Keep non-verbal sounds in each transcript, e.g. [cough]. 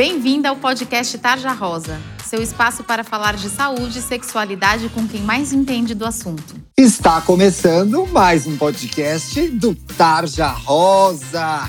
Bem-vinda ao podcast Tarja Rosa, seu espaço para falar de saúde e sexualidade com quem mais entende do assunto. Está começando mais um podcast do Tarja Rosa.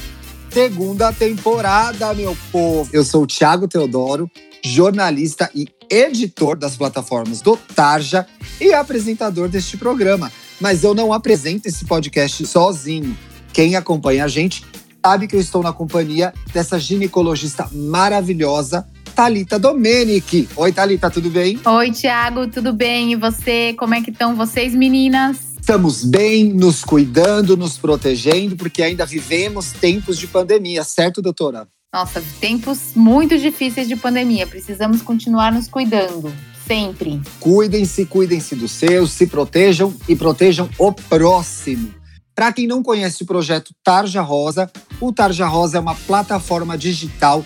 Segunda temporada, meu povo. Eu sou o Thiago Teodoro, jornalista e editor das plataformas do Tarja e apresentador deste programa. Mas eu não apresento esse podcast sozinho. Quem acompanha a gente sabe que eu estou na companhia dessa ginecologista maravilhosa, Talita Domenic. Oi, Talita, tudo bem? Oi, Tiago, tudo bem? E você? Como é que estão vocês, meninas? Estamos bem, nos cuidando, nos protegendo, porque ainda vivemos tempos de pandemia, certo, doutora? Nossa, tempos muito difíceis de pandemia. Precisamos continuar nos cuidando. Sempre. Cuidem-se, cuidem-se dos seus, se protejam e protejam o próximo. Para quem não conhece o projeto Tarja Rosa, o Tarja Rosa é uma plataforma digital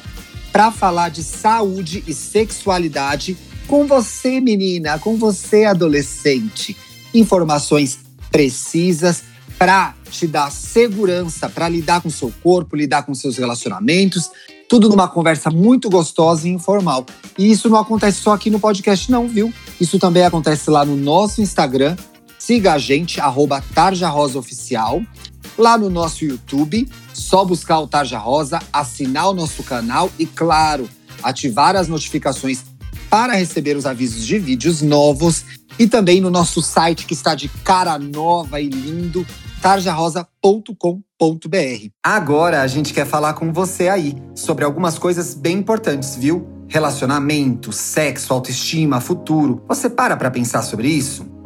para falar de saúde e sexualidade com você, menina, com você, adolescente. Informações precisas para te dar segurança, para lidar com seu corpo, lidar com seus relacionamentos, tudo numa conversa muito gostosa e informal. E isso não acontece só aqui no podcast, não, viu? Isso também acontece lá no nosso Instagram, Siga a gente, arroba Tarja Rosa Oficial. Lá no nosso YouTube, só buscar o Tarja Rosa, assinar o nosso canal e, claro, ativar as notificações para receber os avisos de vídeos novos. E também no nosso site, que está de cara nova e lindo, tarjarosa.com.br. Agora a gente quer falar com você aí sobre algumas coisas bem importantes, viu? Relacionamento, sexo, autoestima, futuro. Você para para pensar sobre isso?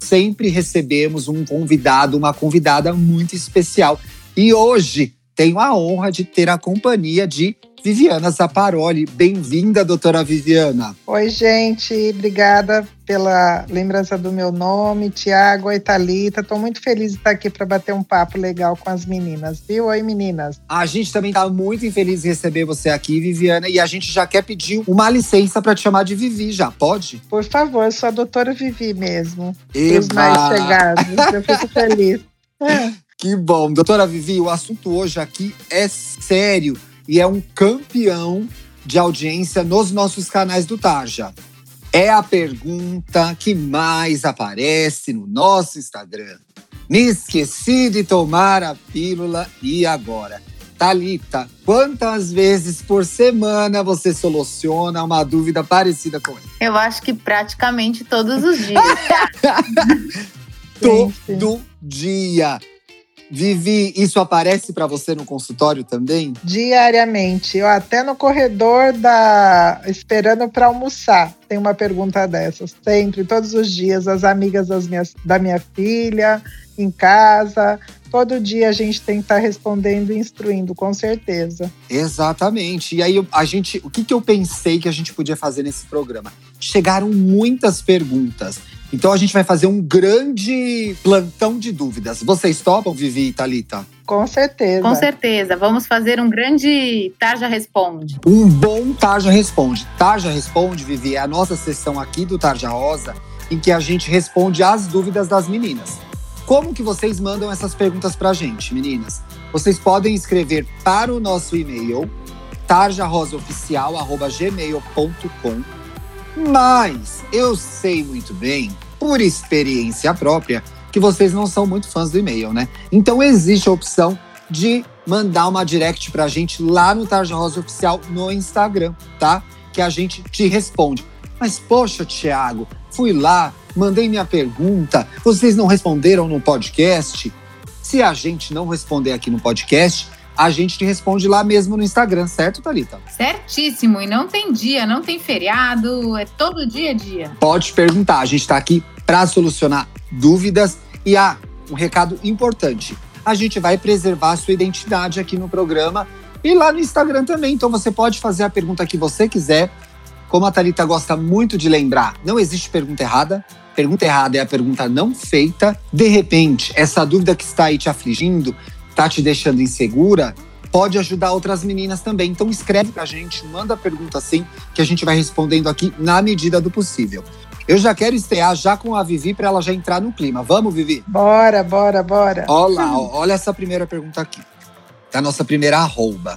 sempre recebemos um convidado, uma convidada muito especial. E hoje tenho a honra de ter a companhia de Viviana Zaparoli. Bem-vinda, doutora Viviana. Oi, gente. Obrigada pela lembrança do meu nome, Tiago e Thalita. Estou muito feliz de estar aqui para bater um papo legal com as meninas, viu? Oi, meninas. A gente também está muito feliz de receber você aqui, Viviana, e a gente já quer pedir uma licença para te chamar de Vivi, já pode? Por favor, eu sou a doutora Vivi mesmo. Eba. Os mais chegados. Eu fico feliz. [laughs] Que bom. Doutora Vivi, o assunto hoje aqui é sério e é um campeão de audiência nos nossos canais do Tarja. É a pergunta que mais aparece no nosso Instagram. Me esqueci de tomar a pílula e agora? Talita, quantas vezes por semana você soluciona uma dúvida parecida com essa? Eu acho que praticamente todos os dias. [laughs] [laughs] Todo dia. Vivi, isso aparece para você no consultório também? Diariamente. Eu até no corredor da esperando para almoçar. Tem uma pergunta dessas, sempre, todos os dias, as amigas das minhas, da minha filha, em casa, todo dia a gente tem que estar tá respondendo e instruindo, com certeza. Exatamente. E aí a gente, o que, que eu pensei que a gente podia fazer nesse programa? Chegaram muitas perguntas. Então a gente vai fazer um grande plantão de dúvidas. Vocês topam, Vivi e Thalita? Com certeza. Com certeza. Vamos fazer um grande Tarja Responde. Um bom Tarja Responde. Tarja Responde, Vivi, é a nossa sessão aqui do Tarja Rosa, em que a gente responde às dúvidas das meninas. Como que vocês mandam essas perguntas pra gente, meninas? Vocês podem escrever para o nosso e-mail tarjarosaoficial.gmail.com mas eu sei muito bem por experiência própria, que vocês não são muito fãs do e-mail, né? Então existe a opção de mandar uma direct pra gente lá no Tarja Rosa Oficial no Instagram, tá? Que a gente te responde. Mas, poxa, Thiago, fui lá, mandei minha pergunta, vocês não responderam no podcast. Se a gente não responder aqui no podcast, a gente te responde lá mesmo no Instagram, certo, Thalita? Certíssimo. E não tem dia, não tem feriado, é todo dia a dia. Pode perguntar, a gente está aqui para solucionar dúvidas. E há ah, um recado importante: a gente vai preservar a sua identidade aqui no programa e lá no Instagram também. Então você pode fazer a pergunta que você quiser. Como a Thalita gosta muito de lembrar, não existe pergunta errada. Pergunta errada é a pergunta não feita. De repente, essa dúvida que está aí te afligindo, está te deixando insegura, pode ajudar outras meninas também. Então escreve pra gente, manda a pergunta assim, que a gente vai respondendo aqui na medida do possível. Eu já quero estrear já com a Vivi para ela já entrar no clima. Vamos, Vivi? Bora, bora, bora. Olá, olha essa primeira pergunta aqui. Da nossa primeira arroba.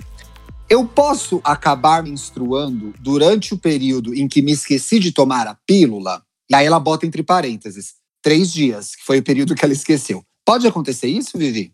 Eu posso acabar menstruando durante o período em que me esqueci de tomar a pílula? E aí ela bota entre parênteses, três dias, que foi o período que ela esqueceu. Pode acontecer isso, Vivi?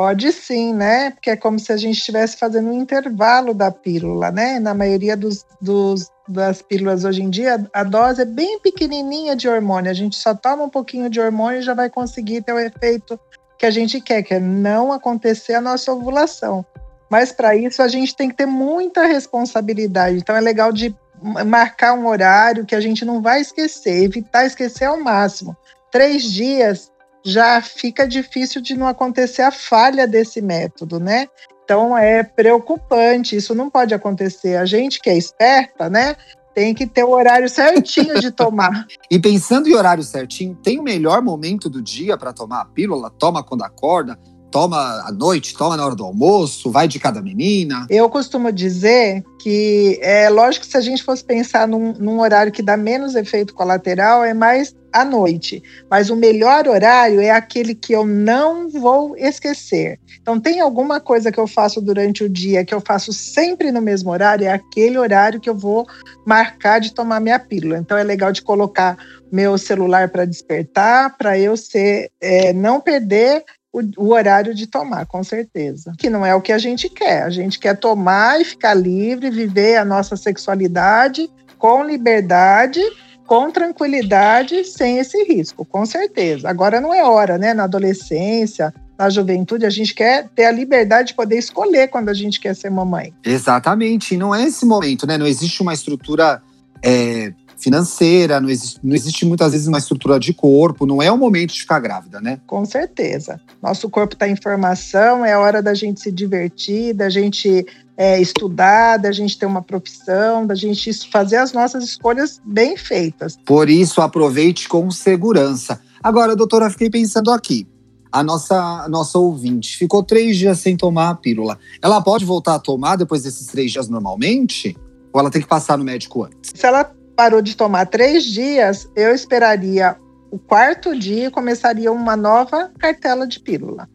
Pode sim, né? Porque é como se a gente estivesse fazendo um intervalo da pílula, né? Na maioria dos, dos, das pílulas hoje em dia, a dose é bem pequenininha de hormônio. A gente só toma um pouquinho de hormônio e já vai conseguir ter o efeito que a gente quer, que é não acontecer a nossa ovulação. Mas para isso a gente tem que ter muita responsabilidade. Então é legal de marcar um horário que a gente não vai esquecer, evitar esquecer ao máximo. Três dias já fica difícil de não acontecer a falha desse método, né? Então é preocupante, isso não pode acontecer. A gente que é esperta, né? Tem que ter o horário certinho de tomar. [laughs] e pensando em horário certinho, tem o melhor momento do dia para tomar a pílula? Toma quando acorda? Toma à noite, toma na hora do almoço, vai de cada menina? Eu costumo dizer que é lógico que se a gente fosse pensar num, num horário que dá menos efeito colateral, é mais à noite. Mas o melhor horário é aquele que eu não vou esquecer. Então, tem alguma coisa que eu faço durante o dia que eu faço sempre no mesmo horário, é aquele horário que eu vou marcar de tomar minha pílula. Então, é legal de colocar meu celular para despertar, para eu ser, é, não perder o, o, horário de tomar, com certeza. Que não é o que a gente quer. A gente quer tomar e ficar livre, viver a nossa sexualidade com liberdade, com tranquilidade, sem esse risco, com certeza. Agora não é hora, né? Na adolescência, na juventude, a gente quer ter a liberdade de poder escolher quando a gente quer ser mamãe. Exatamente. E não é esse momento, né? Não existe uma estrutura é, financeira, não existe, não existe muitas vezes uma estrutura de corpo, não é o momento de ficar grávida, né? Com certeza. Nosso corpo está em formação, é hora da gente se divertir, da gente é, estudar, da gente ter uma profissão, da gente fazer as nossas escolhas bem feitas. Por isso, aproveite com segurança. Agora, doutora, fiquei pensando aqui. A nossa, a nossa ouvinte ficou três dias sem tomar a pílula. Ela pode voltar a tomar depois desses três dias normalmente? Ou ela tem que passar no médico antes? Se ela parou de tomar três dias, eu esperaria o quarto dia e começaria uma nova cartela de pílula.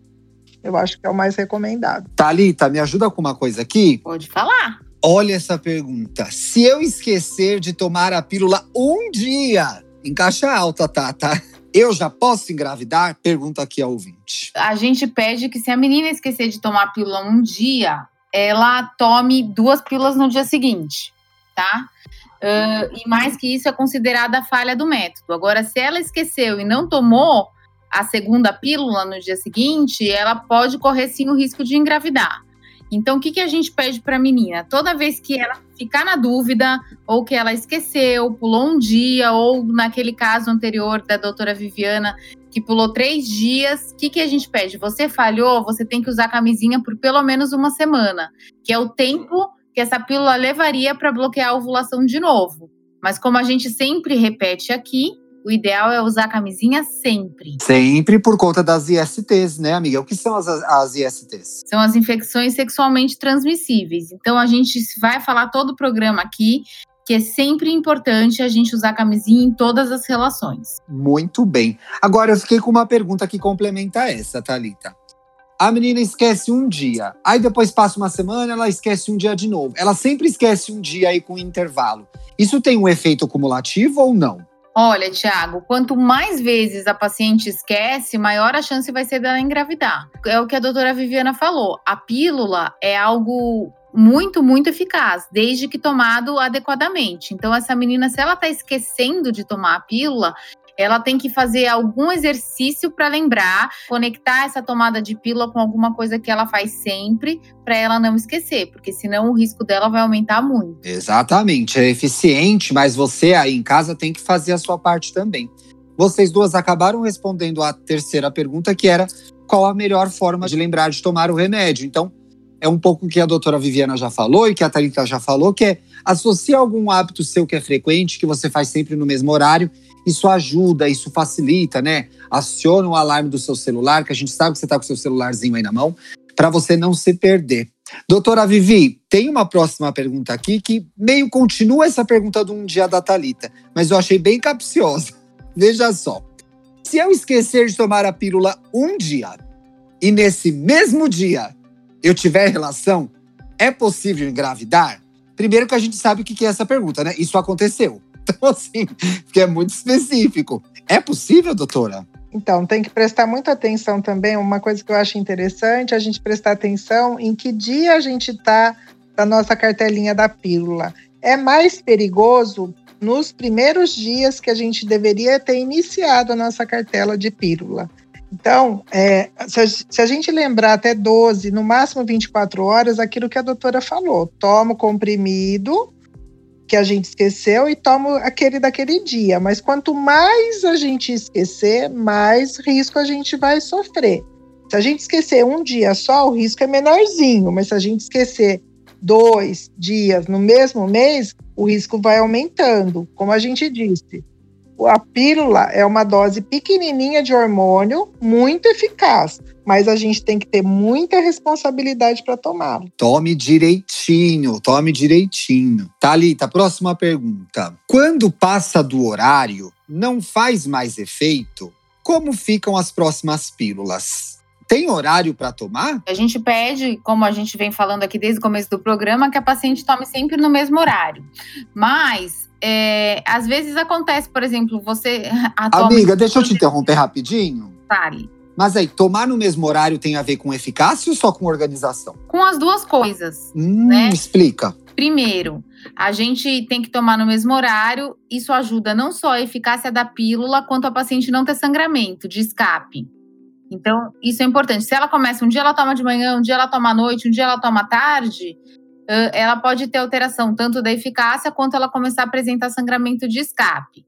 Eu acho que é o mais recomendado. Talita, me ajuda com uma coisa aqui? Pode falar. Olha essa pergunta. Se eu esquecer de tomar a pílula um dia, em caixa alta, tá, tá? Eu já posso engravidar? Pergunta aqui ao ouvinte. A gente pede que se a menina esquecer de tomar a pílula um dia, ela tome duas pílulas no dia seguinte, tá? Uh, e mais que isso é considerada a falha do método. Agora, se ela esqueceu e não tomou a segunda pílula no dia seguinte, ela pode correr sim o risco de engravidar. Então, o que, que a gente pede para a menina? Toda vez que ela ficar na dúvida, ou que ela esqueceu, pulou um dia, ou naquele caso anterior da doutora Viviana, que pulou três dias, o que, que a gente pede? Você falhou, você tem que usar camisinha por pelo menos uma semana, que é o tempo que essa pílula levaria para bloquear a ovulação de novo. Mas como a gente sempre repete aqui, o ideal é usar a camisinha sempre. Sempre por conta das ISTs, né, amiga? O que são as, as ISTs? São as infecções sexualmente transmissíveis. Então a gente vai falar todo o programa aqui que é sempre importante a gente usar camisinha em todas as relações. Muito bem. Agora eu fiquei com uma pergunta que complementa essa, Talita. A menina esquece um dia, aí depois passa uma semana, ela esquece um dia de novo. Ela sempre esquece um dia aí com intervalo. Isso tem um efeito cumulativo ou não? Olha, Tiago, quanto mais vezes a paciente esquece, maior a chance vai ser dela engravidar. É o que a doutora Viviana falou. A pílula é algo muito, muito eficaz, desde que tomado adequadamente. Então, essa menina, se ela está esquecendo de tomar a pílula, ela tem que fazer algum exercício para lembrar, conectar essa tomada de pílula com alguma coisa que ela faz sempre, para ela não esquecer, porque senão o risco dela vai aumentar muito. Exatamente, é eficiente, mas você aí em casa tem que fazer a sua parte também. Vocês duas acabaram respondendo a terceira pergunta, que era qual a melhor forma de lembrar de tomar o remédio. Então, é um pouco o que a doutora Viviana já falou e que a Thalita já falou, que é associar algum hábito seu que é frequente, que você faz sempre no mesmo horário, isso ajuda, isso facilita, né? Aciona o alarme do seu celular, que a gente sabe que você está com o seu celularzinho aí na mão, para você não se perder. Doutora Vivi, tem uma próxima pergunta aqui que meio continua essa pergunta do um dia da Talita, mas eu achei bem capciosa. [laughs] Veja só. Se eu esquecer de tomar a pílula um dia e nesse mesmo dia eu tiver relação, é possível engravidar? Primeiro que a gente sabe o que é essa pergunta, né? Isso aconteceu. Então, assim, que é muito específico. É possível, doutora? Então, tem que prestar muita atenção também. Uma coisa que eu acho interessante a gente prestar atenção em que dia a gente está na nossa cartelinha da pílula. É mais perigoso nos primeiros dias que a gente deveria ter iniciado a nossa cartela de pílula. Então, é, se, a, se, a, gente lembrar até 12, no máximo 24 horas, aquilo que a doutora falou: toma o comprimido que a gente esqueceu e toma aquele daquele dia. Mas quanto mais a gente esquecer, mais risco a gente vai sofrer. Se a gente esquecer um dia só, o risco é menorzinho, mas se a gente esquecer dois dias no mesmo mês, o risco vai aumentando. Como a gente disse, a pílula é uma dose pequenininha de hormônio, muito eficaz, mas a gente tem que ter muita responsabilidade para tomá-lo. Tome direitinho, tome direitinho. Thalita, próxima pergunta. Quando passa do horário, não faz mais efeito? Como ficam as próximas pílulas? Tem horário para tomar? A gente pede, como a gente vem falando aqui desde o começo do programa, que a paciente tome sempre no mesmo horário. Mas é, às vezes acontece, por exemplo, você. [laughs] Amiga, deixa eu te interromper rapidinho. Fale. Mas aí, tomar no mesmo horário tem a ver com eficácia ou só com organização? Com as duas coisas. Hum, né? Explica. Primeiro, a gente tem que tomar no mesmo horário. Isso ajuda não só a eficácia da pílula, quanto a paciente não ter sangramento de escape. Então, isso é importante. Se ela começa um dia ela toma de manhã, um dia ela toma à noite, um dia ela toma à tarde, ela pode ter alteração tanto da eficácia quanto ela começar a apresentar sangramento de escape.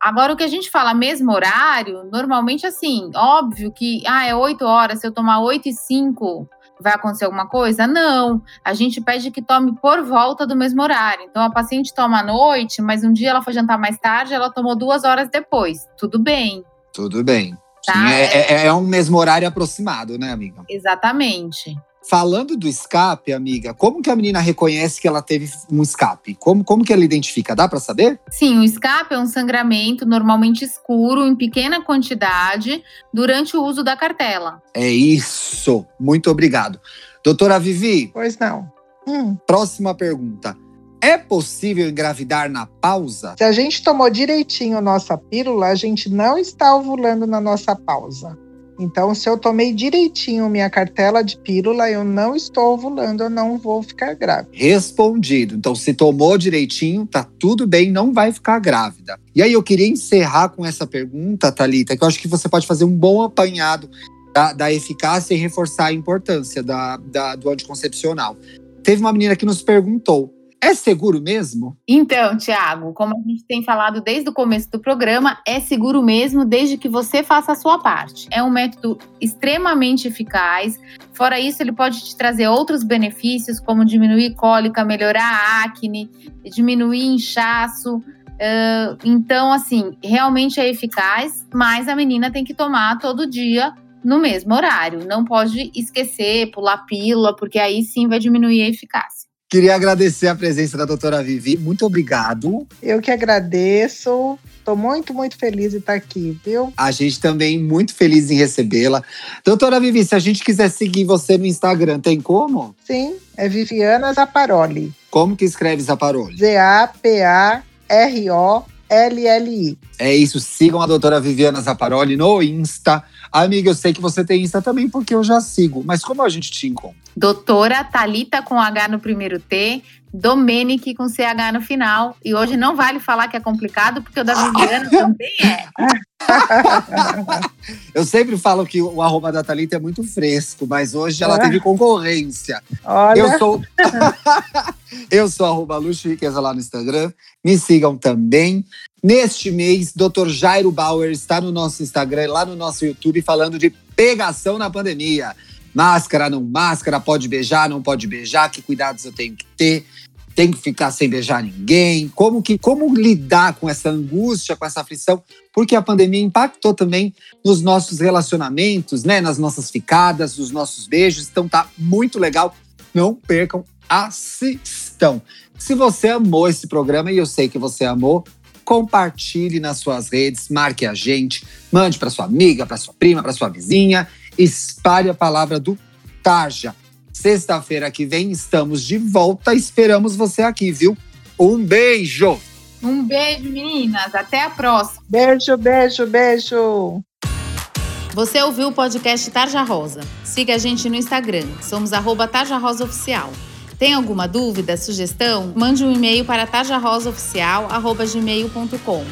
Agora, o que a gente fala mesmo horário, normalmente assim, óbvio que ah, é 8 horas, se eu tomar 8 e 5, vai acontecer alguma coisa? Não. A gente pede que tome por volta do mesmo horário. Então, a paciente toma à noite, mas um dia ela foi jantar mais tarde, ela tomou duas horas depois. Tudo bem. Tudo bem. Tá? Sim, é, é, é um mesmo horário aproximado, né, amiga? Exatamente. Falando do escape, amiga, como que a menina reconhece que ela teve um escape? Como, como que ela identifica? Dá para saber? Sim, o escape é um sangramento normalmente escuro, em pequena quantidade, durante o uso da cartela. É isso. Muito obrigado. Doutora Vivi? Pois não. Hum. Próxima pergunta. É possível engravidar na pausa? Se a gente tomou direitinho nossa pílula, a gente não está ovulando na nossa pausa. Então, se eu tomei direitinho minha cartela de pílula, eu não estou ovulando, eu não vou ficar grávida. Respondido. Então, se tomou direitinho, tá tudo bem, não vai ficar grávida. E aí, eu queria encerrar com essa pergunta, Talita, que eu acho que você pode fazer um bom apanhado da, da eficácia e reforçar a importância da, da, do anticoncepcional. Teve uma menina que nos perguntou é seguro mesmo? Então, Tiago, como a gente tem falado desde o começo do programa, é seguro mesmo desde que você faça a sua parte. É um método extremamente eficaz. Fora isso, ele pode te trazer outros benefícios, como diminuir cólica, melhorar a acne, diminuir inchaço. Uh, então, assim, realmente é eficaz, mas a menina tem que tomar todo dia no mesmo horário. Não pode esquecer, pular pílula, porque aí sim vai diminuir a eficácia. Queria agradecer a presença da doutora Vivi. Muito obrigado. Eu que agradeço. Estou muito, muito feliz de estar aqui, viu? A gente também muito feliz em recebê-la. Doutora Vivi, se a gente quiser seguir você no Instagram, tem como? Sim, é Viviana Zaparoli. Como que escreve Zaparoli? Z-A-P-A-R-O LLI. É isso, sigam a doutora Viviana Zaparoli no Insta. Amiga, eu sei que você tem Insta também, porque eu já sigo. Mas como a gente te encontra? Doutora Talita com H no primeiro T, Domenic com CH no final. E hoje não vale falar que é complicado, porque o da Viviana [laughs] também é. [laughs] Eu sempre falo que o arroba da Thalita é muito fresco, mas hoje ela teve concorrência. Olha. Eu sou. [laughs] eu sou arroba Luxo Riqueza lá no Instagram. Me sigam também. Neste mês, Dr. Jairo Bauer está no nosso Instagram, lá no nosso YouTube, falando de pegação na pandemia. Máscara, não máscara, pode beijar, não pode beijar, que cuidados eu tenho que ter tem que ficar sem beijar ninguém, como que como lidar com essa angústia, com essa aflição, porque a pandemia impactou também nos nossos relacionamentos, né, nas nossas ficadas, nos nossos beijos. Então tá muito legal. Não percam, assistam. Se você amou esse programa e eu sei que você amou, compartilhe nas suas redes, marque a gente, mande para sua amiga, para sua prima, para sua vizinha, espalhe a palavra do Tarja. Sexta-feira que vem estamos de volta. Esperamos você aqui, viu? Um beijo! Um beijo, meninas. Até a próxima. Beijo, beijo, beijo. Você ouviu o podcast Tarja Rosa? Siga a gente no Instagram. Somos arroba Tarja Rosa Oficial. Tem alguma dúvida, sugestão? Mande um e-mail para tarjarosaoficial.gmail.com